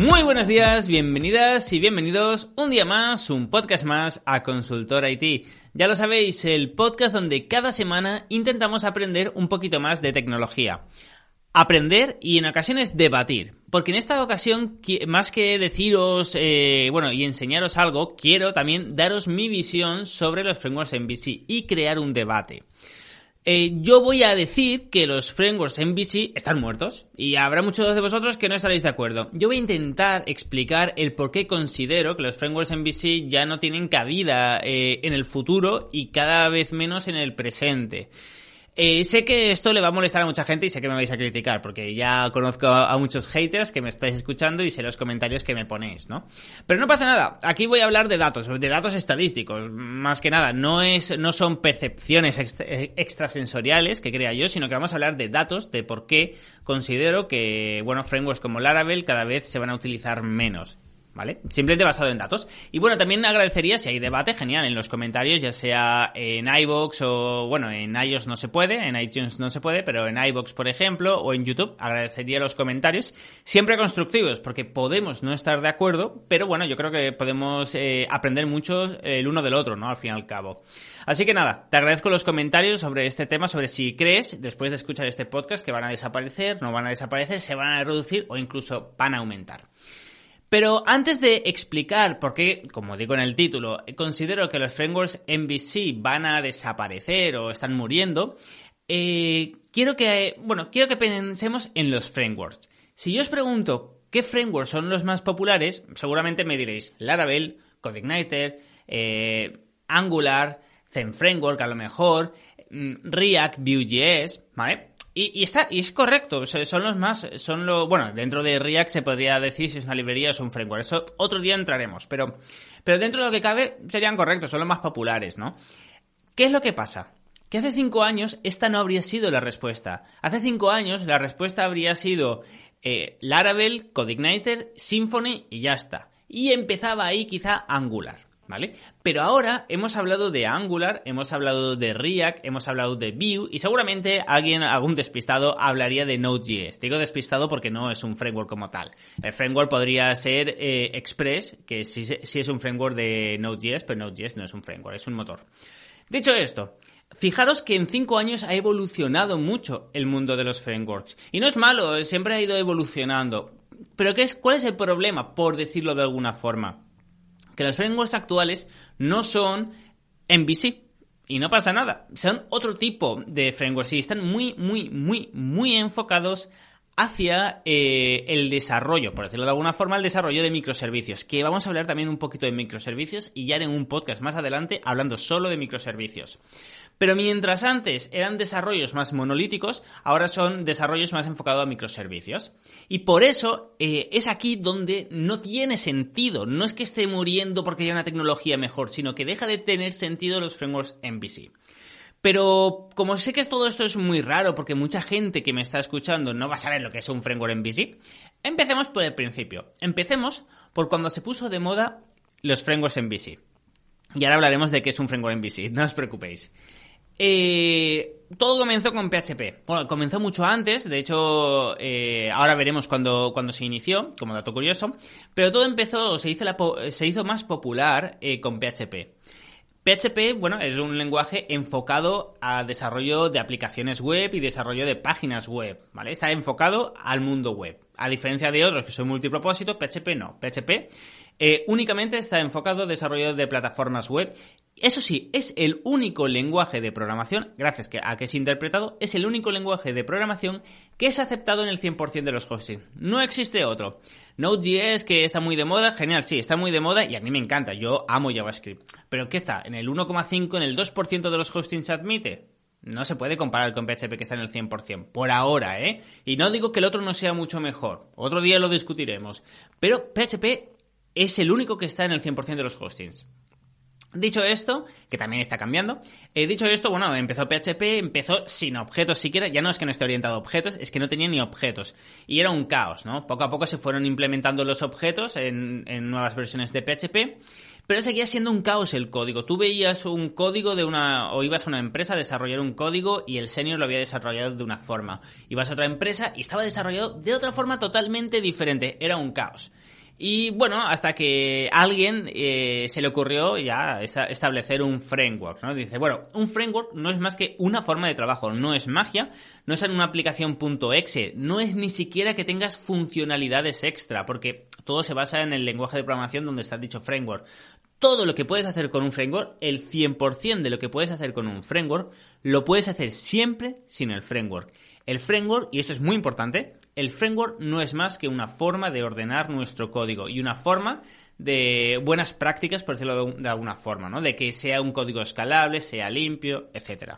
Muy buenos días, bienvenidas y bienvenidos un día más, un podcast más a Consultor IT. Ya lo sabéis, el podcast donde cada semana intentamos aprender un poquito más de tecnología. Aprender y en ocasiones debatir. Porque en esta ocasión, más que deciros, eh, bueno, y enseñaros algo, quiero también daros mi visión sobre los frameworks MVC y crear un debate. Eh, yo voy a decir que los frameworks MVC están muertos y habrá muchos de vosotros que no estaréis de acuerdo. Yo voy a intentar explicar el por qué considero que los frameworks MVC ya no tienen cabida eh, en el futuro y cada vez menos en el presente. Eh, sé que esto le va a molestar a mucha gente y sé que me vais a criticar, porque ya conozco a, muchos haters que me estáis escuchando y sé los comentarios que me ponéis, ¿no? Pero no pasa nada, aquí voy a hablar de datos, de datos estadísticos, más que nada, no es, no son percepciones eh, extrasensoriales que crea yo, sino que vamos a hablar de datos, de por qué considero que, bueno, frameworks como Laravel cada vez se van a utilizar menos. ¿Vale? Simplemente basado en datos. Y bueno, también agradecería si hay debate, genial, en los comentarios, ya sea en iVoox o, bueno, en iOS no se puede, en iTunes no se puede, pero en iVoox, por ejemplo, o en YouTube, agradecería los comentarios, siempre constructivos, porque podemos no estar de acuerdo, pero bueno, yo creo que podemos eh, aprender mucho el uno del otro, ¿no? Al fin y al cabo. Así que nada, te agradezco los comentarios sobre este tema, sobre si crees, después de escuchar este podcast, que van a desaparecer, no van a desaparecer, se van a reducir o incluso van a aumentar. Pero antes de explicar por qué, como digo en el título, considero que los frameworks MVC van a desaparecer o están muriendo, eh, quiero que, bueno, quiero que pensemos en los frameworks. Si yo os pregunto qué frameworks son los más populares, seguramente me diréis Laravel, CodeIgniter, eh, Angular, Zen Framework a lo mejor, mm, React, Vue.js, ¿vale? Y, está, y es correcto, son los más, son lo, bueno, dentro de React se podría decir si es una librería o es un framework, eso otro día entraremos, pero, pero dentro de lo que cabe serían correctos, son los más populares, ¿no? ¿Qué es lo que pasa? Que hace cinco años esta no habría sido la respuesta. Hace cinco años la respuesta habría sido eh, Laravel, CodeIgniter, Symfony y ya está. Y empezaba ahí quizá Angular. ¿Vale? Pero ahora hemos hablado de Angular, hemos hablado de React, hemos hablado de Vue y seguramente alguien, algún despistado, hablaría de Node.js. Digo despistado porque no es un framework como tal. El framework podría ser eh, Express, que sí, es un framework de Node.js, pero Node.js no es un framework, es un motor. Dicho esto, Fijaros que en cinco años ha evolucionado mucho el mundo de los frameworks. Y no es malo, siempre ha ido evolucionando. Pero ¿qué es, ¿cuál es el problema, por decirlo de alguna forma? Que los frameworks actuales no son MVC. Y no pasa nada. Son otro tipo de frameworks y están muy, muy, muy, muy enfocados hacia eh, el desarrollo, por decirlo de alguna forma, el desarrollo de microservicios, que vamos a hablar también un poquito de microservicios y ya en un podcast más adelante hablando solo de microservicios. Pero mientras antes eran desarrollos más monolíticos, ahora son desarrollos más enfocados a microservicios. Y por eso eh, es aquí donde no tiene sentido. No es que esté muriendo porque haya una tecnología mejor, sino que deja de tener sentido los frameworks MVC. Pero como sé que todo esto es muy raro porque mucha gente que me está escuchando no va a saber lo que es un framework MVC, empecemos por el principio. Empecemos por cuando se puso de moda los frameworks MVC. Y ahora hablaremos de qué es un framework MVC, no os preocupéis. Eh, todo comenzó con PHP. Bueno, comenzó mucho antes, de hecho, eh, ahora veremos cuando, cuando se inició, como dato curioso, pero todo empezó, se hizo, se hizo más popular eh, con PHP. PHP, bueno, es un lenguaje enfocado a desarrollo de aplicaciones web y desarrollo de páginas web, ¿vale? Está enfocado al mundo web. A diferencia de otros que son multipropósitos, PHP no. PHP Eh, únicamente está enfocado desarrollo de plataformas web. Eso sí, es el único lenguaje de programación, gracias a que es interpretado, es el único lenguaje de programación que es aceptado en el 100% de los hostings. No existe otro. Node.js, que está muy de moda, genial, sí, está muy de moda y a mí me encanta, yo amo JavaScript. Pero ¿qué está? ¿En el 1,5, en el 2% de los hostings se admite? No se puede comparar con PHP que está en el 100%, por ahora, ¿eh? Y no digo que el otro no sea mucho mejor, otro día lo discutiremos, pero PHP es el único que está en el 100% de los hostings. Dicho esto, que también está cambiando, he dicho esto, bueno, empezó PHP, empezó sin objetos siquiera, ya no es que no esté orientado a objetos, es que no tenía ni objetos. Y era un caos, ¿no? Poco a poco se fueron implementando los objetos en, en nuevas versiones de PHP, pero seguía siendo un caos el código. Tú veías un código de una, o ibas a una empresa a desarrollar un código y el senior lo había desarrollado de una forma. Ibas a otra empresa y estaba desarrollado de otra forma totalmente diferente. Era un caos. Y bueno, hasta que alguien eh, se le ocurrió ya establecer un framework, ¿no? Dice, bueno, un framework no es más que una forma de trabajo, no es magia, no es en una aplicación .exe, no es ni siquiera que tengas funcionalidades extra, porque todo se basa en el lenguaje de programación donde está dicho framework. Todo lo que puedes hacer con un framework, el 100% de lo que puedes hacer con un framework, lo puedes hacer siempre sin el framework. El framework, y esto es muy importante, el framework no es más que una forma de ordenar nuestro código y una forma de buenas prácticas, por decirlo de, alguna forma, ¿no? De que sea un código escalable, sea limpio, etc.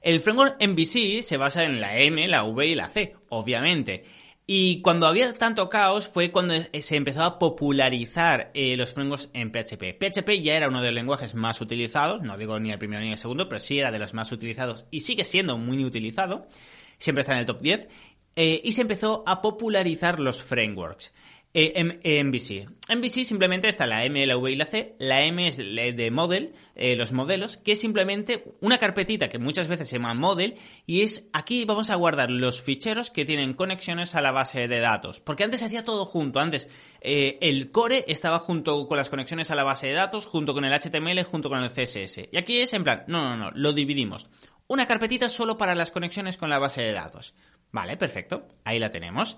El framework MVC se basa en la M, la V y la C, obviamente. Y cuando había tanto caos fue cuando se empezó a popularizar eh, los frameworks en PHP. PHP ya era uno de los lenguajes más utilizados, no digo ni el primero ni el segundo, pero sí era de los más utilizados y sigue siendo muy utilizado. Siempre está en el top 10. Eh, y se empezó a popularizar los frameworks. Eh, MVC. MVC simplemente está la M, la V y la C. La M es de model, eh, los modelos, que es simplemente una carpetita que muchas veces se llama model y es aquí vamos a guardar los ficheros que tienen conexiones a la base de datos. Porque antes se hacía todo junto. Antes eh, el core estaba junto con las conexiones a la base de datos, junto con el HTML, junto con el CSS. Y aquí es en plan, no, no, no, lo dividimos. Una carpetita solo para las conexiones con la base de datos. Vale, perfecto. Ahí la tenemos.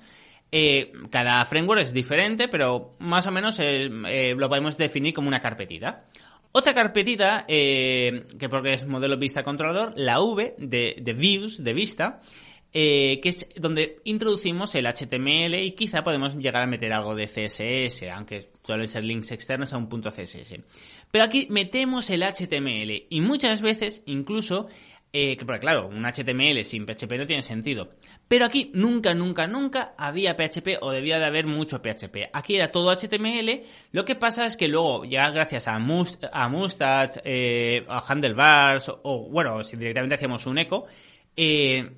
Eh, cada framework es diferente, pero más o menos eh, eh, lo podemos definir como una carpetita. Otra carpetita, que porque es modelo vista controlador, la V de, de views, de vista, que es donde introducimos el HTML y quizá podemos llegar a meter algo de CSS, aunque suelen ser links externos a un punto CSS. Pero aquí metemos el HTML y muchas veces incluso eh, que porque claro, un HTML sin PHP no tiene sentido. Pero aquí nunca, nunca, nunca había PHP o debía de haber mucho PHP. Aquí era todo HTML. Lo que pasa es que luego, ya gracias a, a Mustache, eh, a Handlebars, o, bueno, si directamente hacíamos un eco, eh,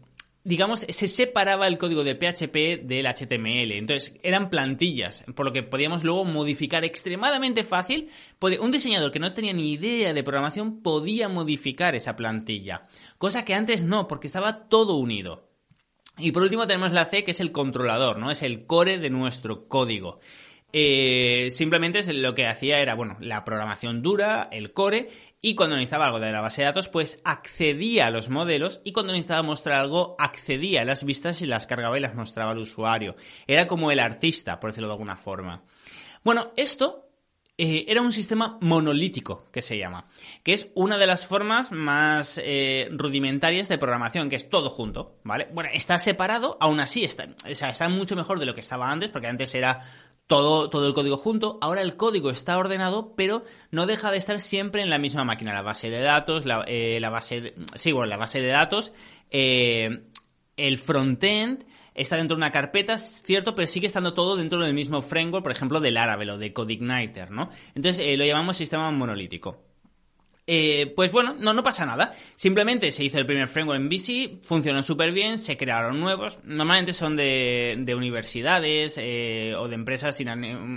digamos, se separaba el código de PHP del HTML. Entonces, eran plantillas, por lo que podíamos luego modificar extremadamente fácil. Un diseñador que no tenía ni idea de programación podía modificar esa plantilla. Cosa que antes no, porque estaba todo unido. Y por último tenemos la C, que es el controlador, ¿no? Es el core de nuestro código. Eh, simplemente lo que hacía era, bueno, la programación dura, el core, y cuando necesitaba algo de la base de datos, pues accedía a los modelos y cuando necesitaba mostrar algo, accedía a las vistas y las cargaba y las mostraba al usuario. Era como el artista, por decirlo de alguna forma. Bueno, esto eh, era un sistema monolítico, que se llama, que es una de las formas más eh, rudimentarias de programación, que es todo junto, ¿vale? Bueno, está separado, aún así está, o sea, está mucho mejor de lo que estaba antes, porque antes era todo, todo el código junto. Ahora el código está ordenado, pero no deja de estar siempre en la misma máquina. La base de datos, la, eh, base de, sí, bueno, la base de datos, eh, el frontend está dentro de una carpeta, cierto, pero sigue estando todo dentro del mismo framework, por ejemplo, del Laravel o de CodeIgniter, ¿no? Entonces eh, lo llamamos sistema monolítico. Eh, pues bueno, no, no pasa nada. Simplemente se hizo el primer framework en VC, funcionó súper bien, se crearon nuevos. Normalmente son de, de universidades eh, o de empresas sin,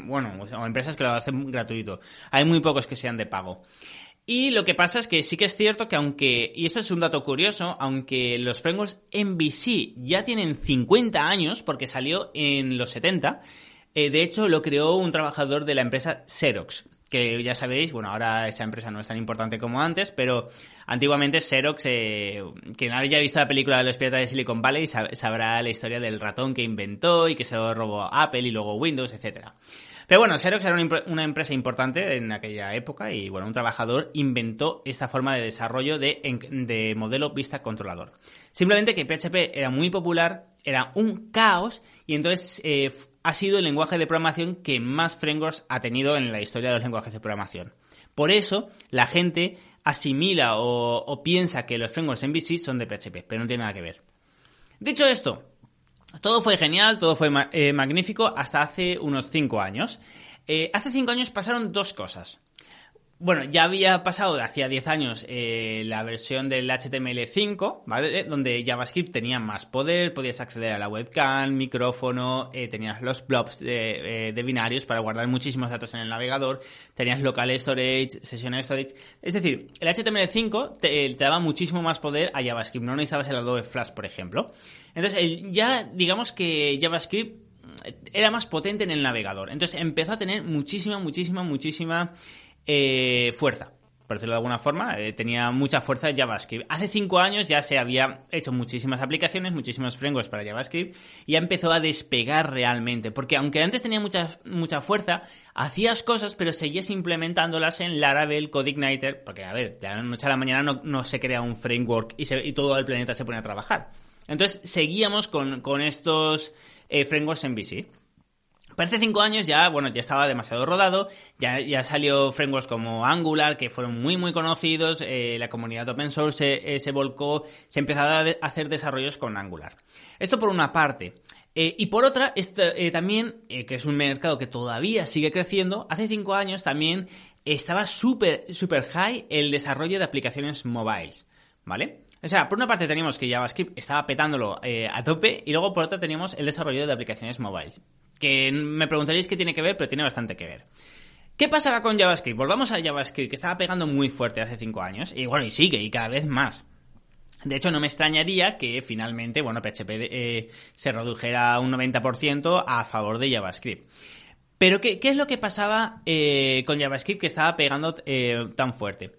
bueno, o empresas que lo hacen gratuito. Hay muy pocos que sean de pago. Y lo que pasa es que sí que es cierto que aunque, y esto es un dato curioso, aunque los frameworks MVC ya tienen 50 años, porque salió en los 70, eh, de hecho lo creó un trabajador de la empresa Xerox que ya sabéis, bueno, ahora esa empresa no es tan importante como antes, pero antiguamente Xerox, eh, quien haya visto la película de los piratas de Silicon Valley sabrá la historia del ratón que inventó y que se robó Apple y luego Windows, etcétera. Pero bueno, Xerox era una, empresa importante en aquella época y bueno, un trabajador inventó esta forma de desarrollo de, modelo vista controlador. Simplemente que PHP era muy popular, era un caos y entonces eh, ha sido el lenguaje de programación que más frameworks ha tenido en la historia de los lenguajes de programación. Por eso la gente asimila o, piensa que los frameworks en VC son de PHP, pero no tiene nada que ver. Dicho esto, todo fue genial, todo fue eh, magnífico hasta hace unos 5 años. Eh, hace 5 años pasaron dos cosas. Bueno, ya había pasado hacía 10 años eh, la versión del HTML5, ¿vale? Donde JavaScript tenía más poder, podías acceder a la webcam, micrófono, tenías los blobs de, binarios para guardar muchísimos datos en el navegador, tenías local storage, session storage. Es decir, el HTML5 te, te daba muchísimo más poder a JavaScript, no necesitabas el Adobe Flash, por ejemplo. Entonces, ya digamos que JavaScript era más potente en el navegador. Entonces empezó a tener muchísima, muchísima, muchísima eh, fuerza. Por decirlo de alguna forma, eh, tenía mucha fuerza JavaScript. Hace cinco años ya se había hecho muchísimas aplicaciones, muchísimos frameworks para JavaScript, y ya empezó a despegar realmente. Porque aunque antes tenía mucha, mucha fuerza, hacías cosas, pero seguías implementándolas en Laravel, CodeIgniter, porque a ver, de la noche a la mañana no, se crea un framework y, y todo el planeta se pone a trabajar. Entonces seguíamos con, estos eh, frameworks en VC. Para cinco años ya, bueno, ya estaba demasiado rodado, ya, ya salió frameworks como Angular, que fueron muy, muy conocidos, eh, la comunidad open source se, volcó, se empezó a hacer desarrollos con Angular. Esto por una parte. Eh, y por otra, también, que es un mercado que todavía sigue creciendo, hace cinco años también estaba súper, súper high el desarrollo de aplicaciones mobiles, ¿vale? O sea, por una parte teníamos que JavaScript estaba petándolo eh, a tope y luego por otra teníamos el desarrollo de aplicaciones mobiles. Que me preguntaréis qué tiene que ver, pero tiene bastante que ver. ¿Qué pasaba con JavaScript? Volvamos a JavaScript, que estaba pegando muy fuerte hace 5 años, y bueno, y sigue, y cada vez más. De hecho, no me extrañaría que finalmente, bueno, PHP eh, se redujera un 90% a favor de JavaScript. Pero, ¿qué, es lo que pasaba eh, con JavaScript que estaba pegando tan fuerte?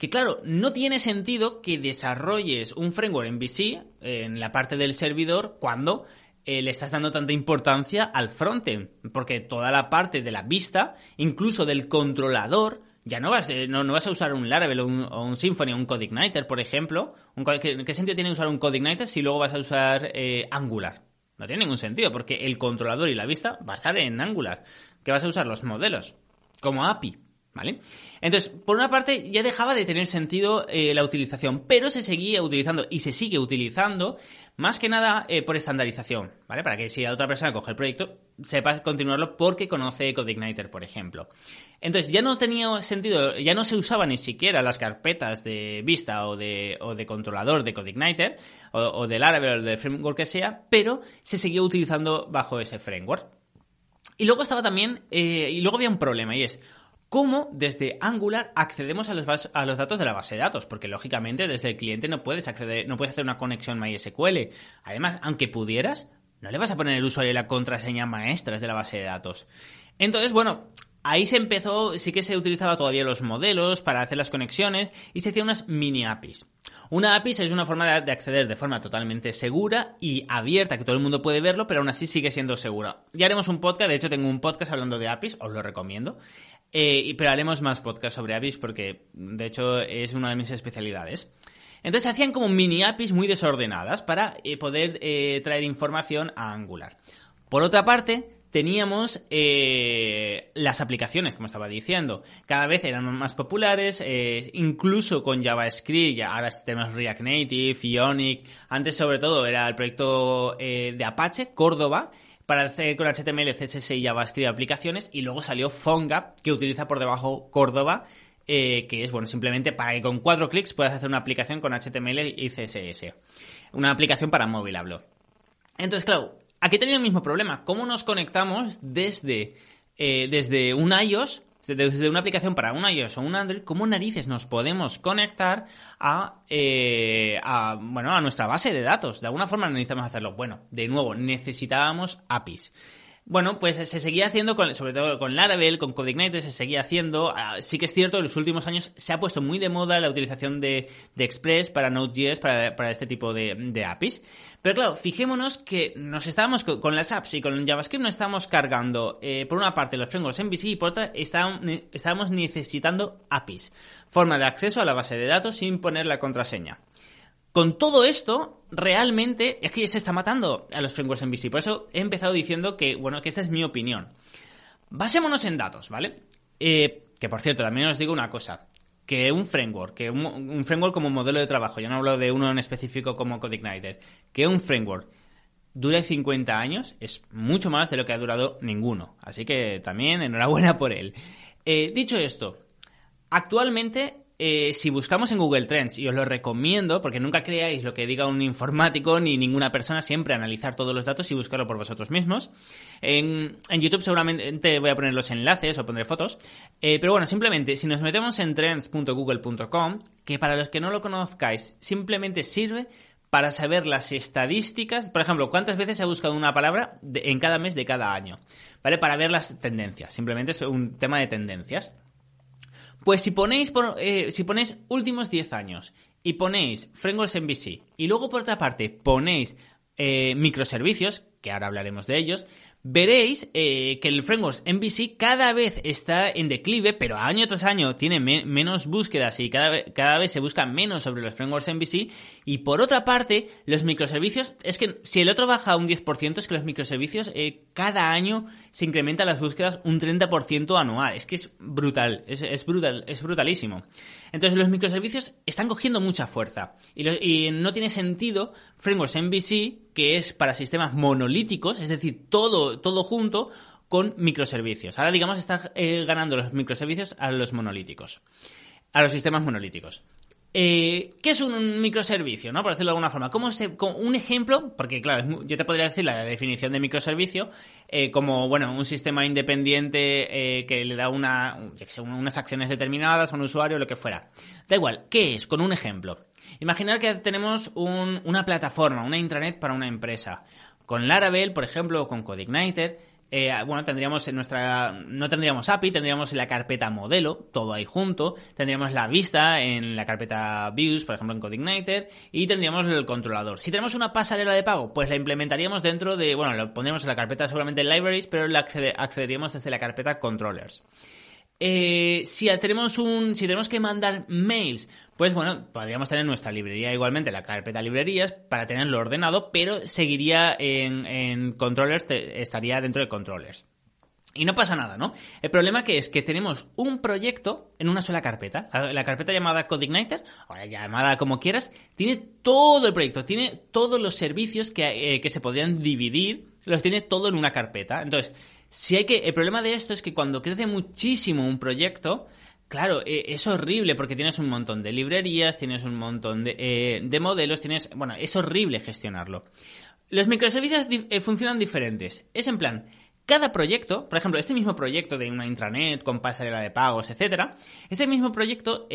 Que claro, no tiene sentido que desarrolles un framework en VC, en la parte del servidor, cuando eh, le estás dando tanta importancia al frontend, porque toda la parte de la vista, incluso del controlador, ya no vas, eh, no, vas a usar un Laravel o un, Symfony o un CodeIgniter, por ejemplo. ¿qué, sentido tiene usar un CodeIgniter si luego vas a usar eh, Angular? No tiene ningún sentido, porque el controlador y la vista va a estar en Angular. ¿Qué vas a usar los modelos, como API. ¿Vale? Entonces, por una parte, ya dejaba de tener sentido eh, la utilización, pero se seguía utilizando y se sigue utilizando más que nada eh, por estandarización, ¿vale? Para que si a otra persona coge el proyecto, sepa continuarlo porque conoce CodeIgniter, por ejemplo. Entonces, ya no tenía sentido, ya no se usaba ni siquiera las carpetas de vista o de, o de controlador de CodeIgniter o, o del Laravel o del framework que sea, pero se seguía utilizando bajo ese framework. Y luego estaba también, eh, y luego había un problema y es, cómo desde Angular accedemos a los, datos de la base de datos, porque lógicamente desde el cliente no puedes acceder, no puedes hacer una conexión MySQL. Además, aunque pudieras, no le vas a poner el usuario y la contraseña maestras de la base de datos. Entonces, bueno, ahí se empezó, sí que se utilizaba todavía los modelos para hacer las conexiones y se hacían unas mini APIs. Una API es una forma de acceder de forma totalmente segura y abierta, que todo el mundo puede verlo, pero aún así sigue siendo segura. Ya haremos un podcast, de hecho tengo un podcast hablando de APIs, os lo recomiendo. Eh, pero haremos más podcasts sobre APIs porque, de hecho, es una de mis especialidades. Entonces hacían como mini APIs muy desordenadas para eh, poder eh, traer información a Angular. Por otra parte, teníamos las aplicaciones, como estaba diciendo. Cada vez eran más populares, incluso con JavaScript, ya ahora tenemos React Native, Ionic. Antes, sobre todo, era el proyecto de Apache, Córdoba, para hacer con HTML, CSS y JavaScript aplicaciones y luego salió PhoneGap que utiliza por debajo Córdoba eh, que es bueno simplemente para que con cuatro clics puedas hacer una aplicación con HTML y CSS. Una aplicación para móvil hablo. Entonces, claro, aquí tenía el mismo problema. ¿Cómo nos conectamos desde, eh, desde un iOS desde una aplicación para un iOS o un Android, ¿cómo narices nos podemos conectar eh, a, bueno, a nuestra base de datos? De alguna forma necesitamos hacerlo. Bueno, de nuevo, necesitábamos APIs. Bueno, pues se seguía haciendo, con, sobre todo con Laravel, con CodeIgniter, se seguía haciendo. Ah, sí que es cierto, en los últimos años se ha puesto muy de moda la utilización de, Express para Node.js, para, para este tipo de, APIs. Pero claro, fijémonos que nos estábamos con, las apps y con JavaScript nos estábamos cargando, eh, por una parte, los frameworks MVC y por otra, estábamos necesitando APIs, forma de acceso a la base de datos sin poner la contraseña. Con todo esto, realmente es que se está matando a los frameworks en VC. Por eso he empezado diciendo que, bueno, que esta es mi opinión. Basémonos en datos, ¿vale? Eh, que por cierto, también os digo una cosa. Que un framework, que un, framework como modelo de trabajo, yo no hablo de uno en específico como CodeIgniter, que un framework dure 50 años es mucho más de lo que ha durado ninguno. Así que también enhorabuena por él. Eh, dicho esto, actualmente eh, si buscamos en Google Trends, y os lo recomiendo, porque nunca creáis lo que diga un informático ni ninguna persona, siempre analizar todos los datos y buscarlo por vosotros mismos. En, YouTube seguramente voy a poner los enlaces o pondré fotos. Eh, pero bueno, simplemente, si nos metemos en trends.google.com, que para los que no lo conozcáis, simplemente sirve para saber las estadísticas, por ejemplo, cuántas veces se ha buscado una palabra en cada mes de cada año, ¿vale? Para ver las tendencias, simplemente es un tema de tendencias. Pues si ponéis, eh, si ponéis últimos 10 años y ponéis frameworks en VC y luego por otra parte ponéis eh, microservicios, que ahora hablaremos de ellos, veréis eh, que el framework MVC cada vez está en declive, pero año tras año tiene menos búsquedas y cada, cada vez se busca menos sobre los frameworks MVC. Y por otra parte, los microservicios, es que si el otro baja un 10%, es que los microservicios eh, cada año se incrementan las búsquedas un 30% anual. Es que es brutal, es, brutal, es brutalísimo. Entonces los microservicios están cogiendo mucha fuerza y, y no tiene sentido frameworks MVC que es para sistemas monolíticos, es decir, todo, todo junto con microservicios. Ahora, digamos, está eh, ganando los microservicios a los monolíticos, a los sistemas monolíticos. Eh, ¿Qué es un microservicio? ¿no? Por decirlo de alguna forma. ¿Cómo se, un ejemplo, porque claro, yo te podría decir la definición de microservicio eh, como bueno, un sistema independiente que le da una, unas acciones determinadas a un usuario, lo que fuera. Da igual, ¿qué es? Con un ejemplo. Imaginar que tenemos una plataforma, una intranet para una empresa. Con Laravel, por ejemplo, o con CodeIgniter, eh, bueno, tendríamos en nuestra, no tendríamos API, tendríamos la carpeta modelo, todo ahí junto, tendríamos la vista en la carpeta views, por ejemplo en CodeIgniter, y tendríamos el controlador. Si tenemos una pasarela de pago, pues la implementaríamos dentro de, bueno, lo pondríamos en la carpeta seguramente libraries, pero la accederíamos desde la carpeta controllers. Eh, si tenemos un, si tenemos que mandar mails, pues bueno, podríamos tener nuestra librería igualmente, la carpeta librerías, para tenerlo ordenado, pero seguiría en, controllers, estaría dentro de controllers. Y no pasa nada, ¿no? El problema que es que tenemos un proyecto en una sola carpeta. La, carpeta llamada CodeIgniter, o llamada como quieras, tiene todo el proyecto, tiene todos los servicios que, eh, que se podrían dividir, los tiene todo en una carpeta. Entonces, si hay que, el problema de esto es que cuando crece muchísimo un proyecto, Claro, e, es horrible porque tienes un montón de librerías, tienes un montón de, eh, modelos, tienes... Bueno, es horrible gestionarlo. Los microservicios eh, funcionan diferentes. Es en plan, cada proyecto, por ejemplo, este mismo proyecto de una intranet con pasarela de pagos, etcétera, este mismo proyecto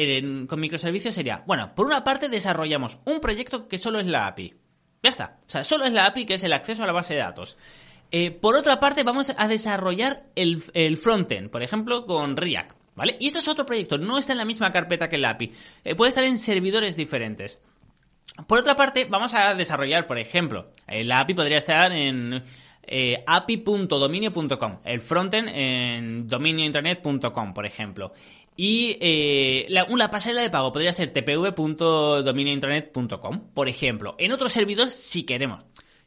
con microservicios sería, bueno, por una parte desarrollamos un proyecto que solo es la API. Ya está. O sea, solo es la API que es el acceso a la base de datos. Eh, por otra parte, vamos a desarrollar el, frontend, por ejemplo, con React, ¿vale? Y esto es otro proyecto, no está en la misma carpeta que el API. Eh, puede estar en servidores diferentes. Por otra parte, vamos a desarrollar, por ejemplo, el API podría estar en eh, api.dominio.com, el frontend en dominiointernet.com, por ejemplo. Y la, una pasarela de pago podría ser tpv.dominiointernet.com, por ejemplo. En otros servidores, si queremos.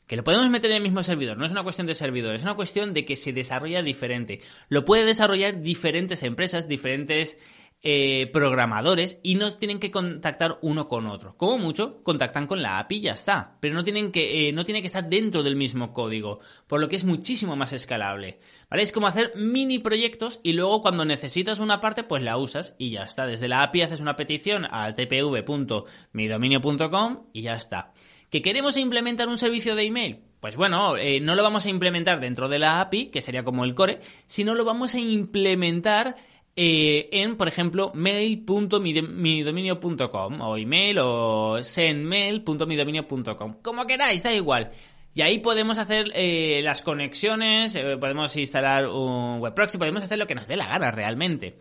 Que lo podemos meter en el mismo servidor, no es una cuestión de servidor, es una cuestión de que se desarrolla diferente. Lo puede desarrollar diferentes empresas, diferentes eh, programadores y no tienen que contactar uno con otro. Como mucho, contactan con la API y ya está. Pero no tienen que, eh, no tiene que estar dentro del mismo código, por lo que es muchísimo más escalable. ¿Vale? Es como hacer mini proyectos y luego cuando necesitas una parte, pues la usas y ya está. Desde la API haces una petición al tpv.midominio.com y ya está. ¿Que queremos implementar un servicio de email? Pues bueno, eh, no lo vamos a implementar dentro de la API, que sería como el core, sino lo vamos a implementar eh, en, por ejemplo, mail.midominio.com o email o sendmail.midominio.com. Como queráis, da igual. Y ahí podemos hacer eh, las conexiones, eh, podemos instalar un web proxy, podemos hacer lo que nos dé la gana realmente.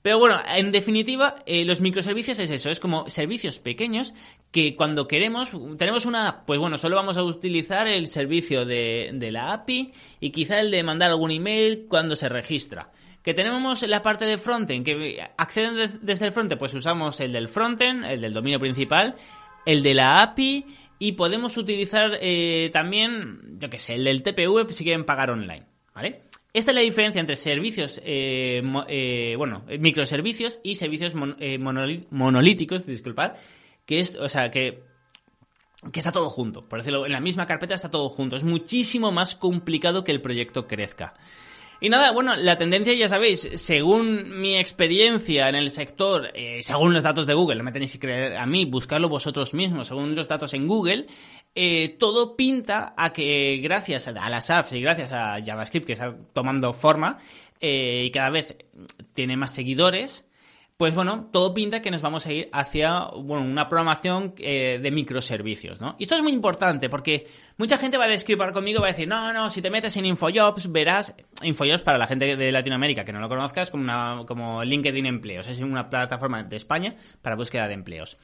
Pero bueno, en definitiva, los microservicios es eso, es como servicios pequeños que cuando queremos, tenemos una, pues bueno, solo vamos a utilizar el servicio de, de la API y quizá el de mandar algún email cuando se registra. Que tenemos la parte de frontend, que acceden desde el frontend, pues usamos el del frontend, el del dominio principal, el de la API y podemos utilizar eh, también, yo que sé, el del TPV si quieren pagar online, ¿vale? Esta es la diferencia entre servicios, eh, eh, bueno, microservicios y servicios monolíticos, disculpad, que es, o sea, que, que está todo junto, por decirlo, en la misma carpeta está todo junto. Es muchísimo más complicado que el proyecto crezca. Y nada, bueno, la tendencia ya sabéis, según mi experiencia en el sector, eh, según los datos de Google, no me tenéis que creer a mí, buscarlo vosotros mismos, según los datos en Google, eh, todo pinta a que gracias a las apps y gracias a JavaScript que está tomando forma eh, y cada vez tiene más seguidores, pues bueno, todo pinta que nos vamos a ir hacia bueno, una programación eh, de microservicios, ¿no? Y esto es muy importante porque mucha gente va a describir conmigo y va a decir, no, no, si te metes en Infojobs verás, Infojobs para la gente de Latinoamérica que no lo conozca es como, una, como LinkedIn Empleos, es una plataforma de España para búsqueda de empleos.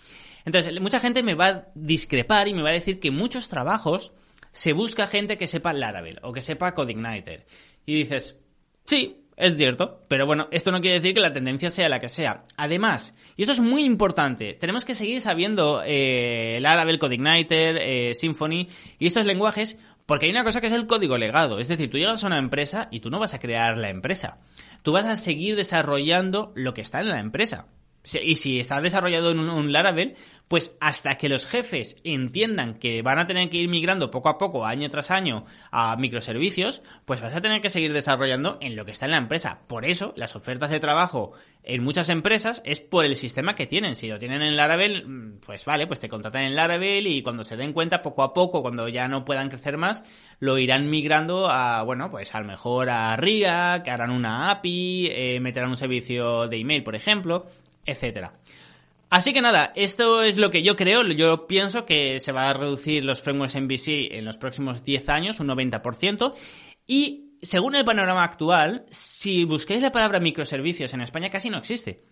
Entonces, mucha gente me va a discrepar y me va a decir que muchos trabajos se busca gente que sepa Laravel o que sepa CodeIgniter. Y dices, sí, es cierto, pero bueno, esto no quiere decir que la tendencia sea la que sea. Además, y esto es muy importante, tenemos que seguir sabiendo eh, Laravel, CodeIgniter, eh, Symfony y estos lenguajes porque hay una cosa que es el código legado. Es decir, tú llegas a una empresa y tú no vas a crear la empresa. Tú vas a seguir desarrollando lo que está en la empresa. Y si está desarrollado en un, Laravel, pues hasta que los jefes entiendan que van a tener que ir migrando poco a poco, año tras año, a microservicios, pues vas a tener que seguir desarrollando en lo que está en la empresa. Por eso, las ofertas de trabajo en muchas empresas es por el sistema que tienen. Si lo tienen en Laravel, pues vale, pues te contratan en Laravel y cuando se den cuenta, poco a poco, cuando ya no puedan crecer más, lo irán migrando a, bueno, pues a lo mejor a RIA, que harán una API, eh, meterán un servicio de email, por ejemplo etcétera. Así que nada, esto es lo que yo creo. Yo pienso que se va a reducir los frameworks MVC en los próximos 10 años, un 90%. Y según el panorama actual, si buscáis la palabra microservicios en España casi no existe.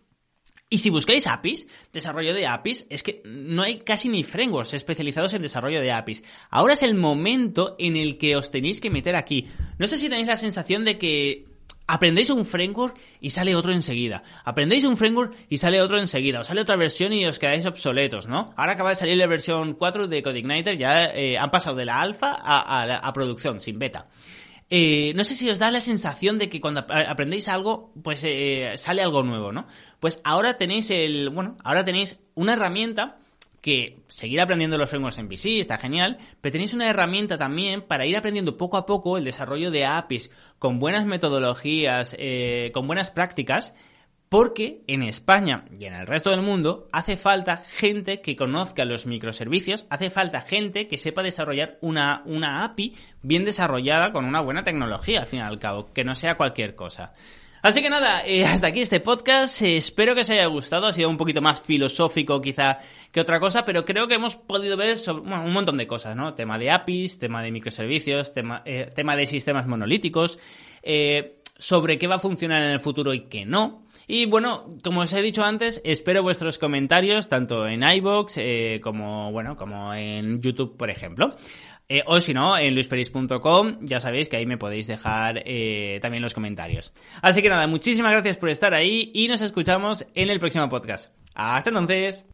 Y si buscáis APIs, desarrollo de APIs, es que no hay casi ni frameworks especializados en desarrollo de APIs. Ahora es el momento en el que os tenéis que meter aquí. No sé si tenéis la sensación de que Aprendéis un framework y sale otro enseguida. Aprendéis un framework y sale otro enseguida. O sale otra versión y os quedáis obsoletos, ¿no? Ahora acaba de salir la versión 4 de CodeIgniter, ya eh, han pasado de la alfa a, producción, sin beta. Eh, no sé si os da la sensación de que cuando aprendéis algo, pues eh, sale algo nuevo, ¿no? Pues ahora tenéis el, bueno, ahora tenéis una herramienta que seguir aprendiendo los frameworks en VC está genial, pero tenéis una herramienta también para ir aprendiendo poco a poco el desarrollo de APIs con buenas metodologías, eh, con buenas prácticas, porque en España y en el resto del mundo hace falta gente que conozca los microservicios, hace falta gente que sepa desarrollar una, una API bien desarrollada con una buena tecnología, al fin y al cabo, que no sea cualquier cosa. Así que nada, eh, hasta aquí este podcast. Eh, espero que os haya gustado. Ha sido un poquito más filosófico quizá que otra cosa, pero creo que hemos podido ver un montón de cosas, ¿no? Tema de APIs, tema de microservicios, tema, eh, tema de sistemas monolíticos, sobre qué va a funcionar en el futuro y qué no. Y bueno, como os he dicho antes, espero vuestros comentarios tanto en iBox como bueno, como en YouTube, por ejemplo. Eh, o si no, en luisperis.com, ya sabéis que ahí me podéis dejar eh, también los comentarios. Así que nada, muchísimas gracias por estar ahí y nos escuchamos en el próximo podcast. Hasta entonces.